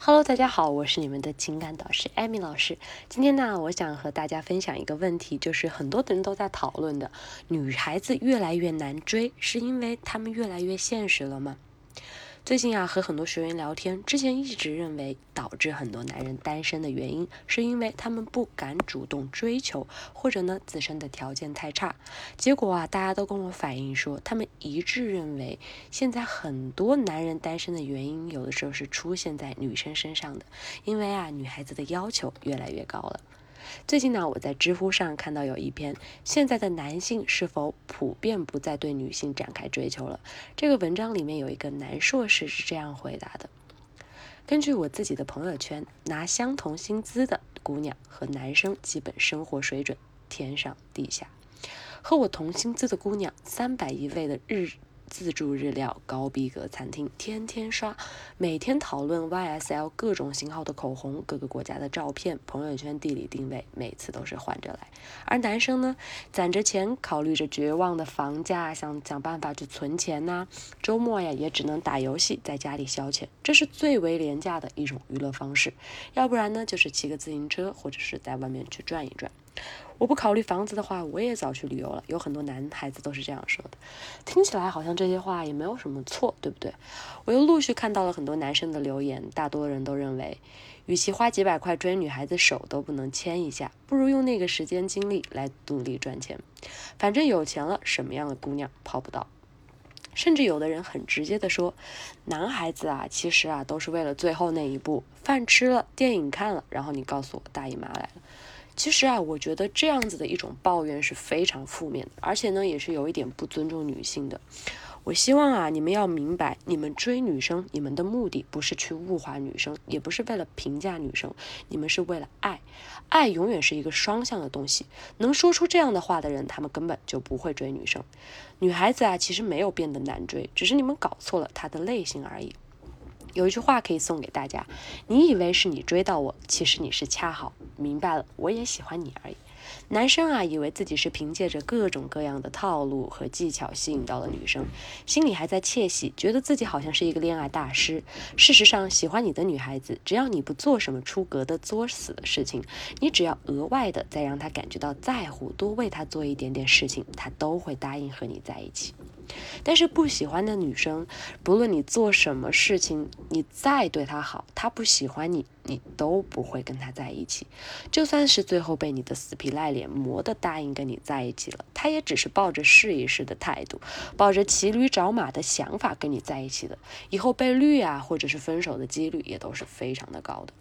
Hello，大家好，我是你们的情感导师艾米老师。今天呢，我想和大家分享一个问题，就是很多的人都在讨论的，女孩子越来越难追，是因为她们越来越现实了吗？最近啊，和很多学员聊天，之前一直认为导致很多男人单身的原因，是因为他们不敢主动追求，或者呢自身的条件太差。结果啊，大家都跟我反映说，他们一致认为，现在很多男人单身的原因，有的时候是出现在女生身上的，因为啊，女孩子的要求越来越高了。最近呢，我在知乎上看到有一篇“现在的男性是否普遍不再对女性展开追求了”。这个文章里面有一个男硕士是这样回答的：根据我自己的朋友圈，拿相同薪资的姑娘和男生基本生活水准天上地下。和我同薪资的姑娘，三百一位的日。自助日料高逼格餐厅，天天刷，每天讨论 YSL 各种型号的口红，各个国家的照片，朋友圈地理定位，每次都是换着来。而男生呢，攒着钱，考虑着绝望的房价，想想办法去存钱呐。周末呀，也只能打游戏，在家里消遣，这是最为廉价的一种娱乐方式。要不然呢，就是骑个自行车，或者是在外面去转一转。我不考虑房子的话，我也早去旅游了。有很多男孩子都是这样说的，听起来好像这些话也没有什么错，对不对？我又陆续看到了很多男生的留言，大多人都认为，与其花几百块追女孩子手都不能牵一下，不如用那个时间精力来努力赚钱。反正有钱了，什么样的姑娘泡不到？甚至有的人很直接的说，男孩子啊，其实啊都是为了最后那一步，饭吃了，电影看了，然后你告诉我大姨妈来了。其实啊，我觉得这样子的一种抱怨是非常负面的，而且呢，也是有一点不尊重女性的。我希望啊，你们要明白，你们追女生，你们的目的不是去物化女生，也不是为了评价女生，你们是为了爱。爱永远是一个双向的东西。能说出这样的话的人，他们根本就不会追女生。女孩子啊，其实没有变得难追，只是你们搞错了她的类型而已。有一句话可以送给大家：你以为是你追到我，其实你是恰好明白了，我也喜欢你而已。男生啊，以为自己是凭借着各种各样的套路和技巧吸引到了女生，心里还在窃喜，觉得自己好像是一个恋爱大师。事实上，喜欢你的女孩子，只要你不做什么出格的作死的事情，你只要额外的再让她感觉到在乎，多为她做一点点事情，她都会答应和你在一起。但是不喜欢的女生，不论你做什么事情，你再对他好，他不喜欢你。你都不会跟他在一起，就算是最后被你的死皮赖脸磨的答应跟你在一起了，他也只是抱着试一试的态度，抱着骑驴找马的想法跟你在一起的，以后被绿啊或者是分手的几率也都是非常的高的。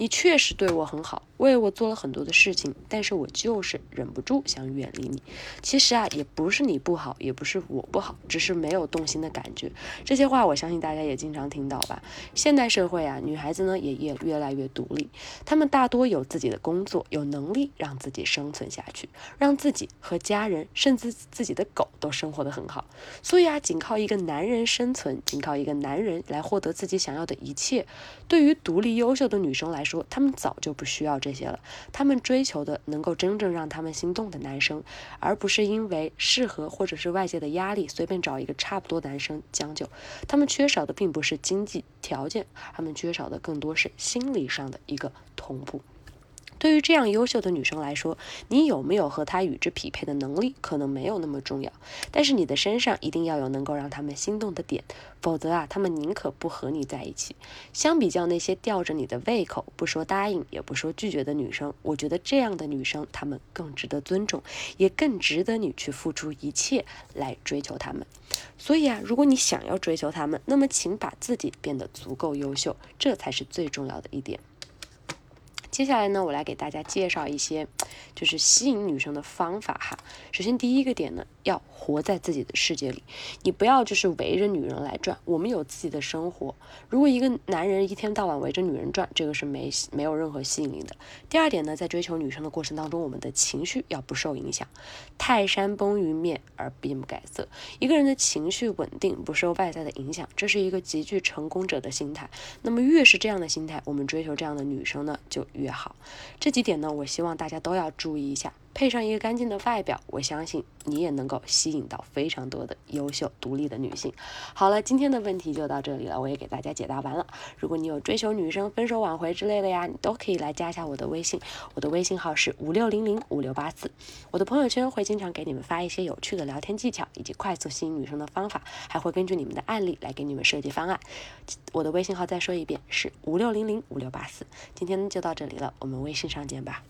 你确实对我很好，为我做了很多的事情，但是我就是忍不住想远离你。其实啊，也不是你不好，也不是我不好，只是没有动心的感觉。这些话我相信大家也经常听到吧。现代社会啊，女孩子呢也也越来越独立，他们大多有自己的工作，有能力让自己生存下去，让自己和家人，甚至自己的狗都生活得很好。所以啊，仅靠一个男人生存，仅靠一个男人来获得自己想要的一切，对于独立优秀的女生来，说他们早就不需要这些了，他们追求的能够真正让他们心动的男生，而不是因为适合或者是外界的压力随便找一个差不多男生将就。他们缺少的并不是经济条件，他们缺少的更多是心理上的一个同步。对于这样优秀的女生来说，你有没有和她与之匹配的能力，可能没有那么重要。但是你的身上一定要有能够让他们心动的点，否则啊，他们宁可不和你在一起。相比较那些吊着你的胃口，不说答应也不说拒绝的女生，我觉得这样的女生，她们更值得尊重，也更值得你去付出一切来追求她们。所以啊，如果你想要追求他们，那么请把自己变得足够优秀，这才是最重要的一点。接下来呢，我来给大家介绍一些，就是吸引女生的方法哈。首先第一个点呢，要活在自己的世界里，你不要就是围着女人来转。我们有自己的生活。如果一个男人一天到晚围着女人转，这个是没没有任何吸引力的。第二点呢，在追求女生的过程当中，我们的情绪要不受影响。泰山崩于面而变不改色。一个人的情绪稳定，不受外在的影响，这是一个极具成功者的心态。那么越是这样的心态，我们追求这样的女生呢，就越越。好，这几点呢，我希望大家都要注意一下。配上一个干净的外表，我相信你也能够吸引到非常多的优秀独立的女性。好了，今天的问题就到这里了，我也给大家解答完了。如果你有追求女生、分手挽回之类的呀，你都可以来加一下我的微信，我的微信号是五六零零五六八四。我的朋友圈会经常给你们发一些有趣的聊天技巧以及快速吸引女生的方法，还会根据你们的案例来给你们设计方案。我的微信号再说一遍是五六零零五六八四。今天就到这里了，我们微信上见吧。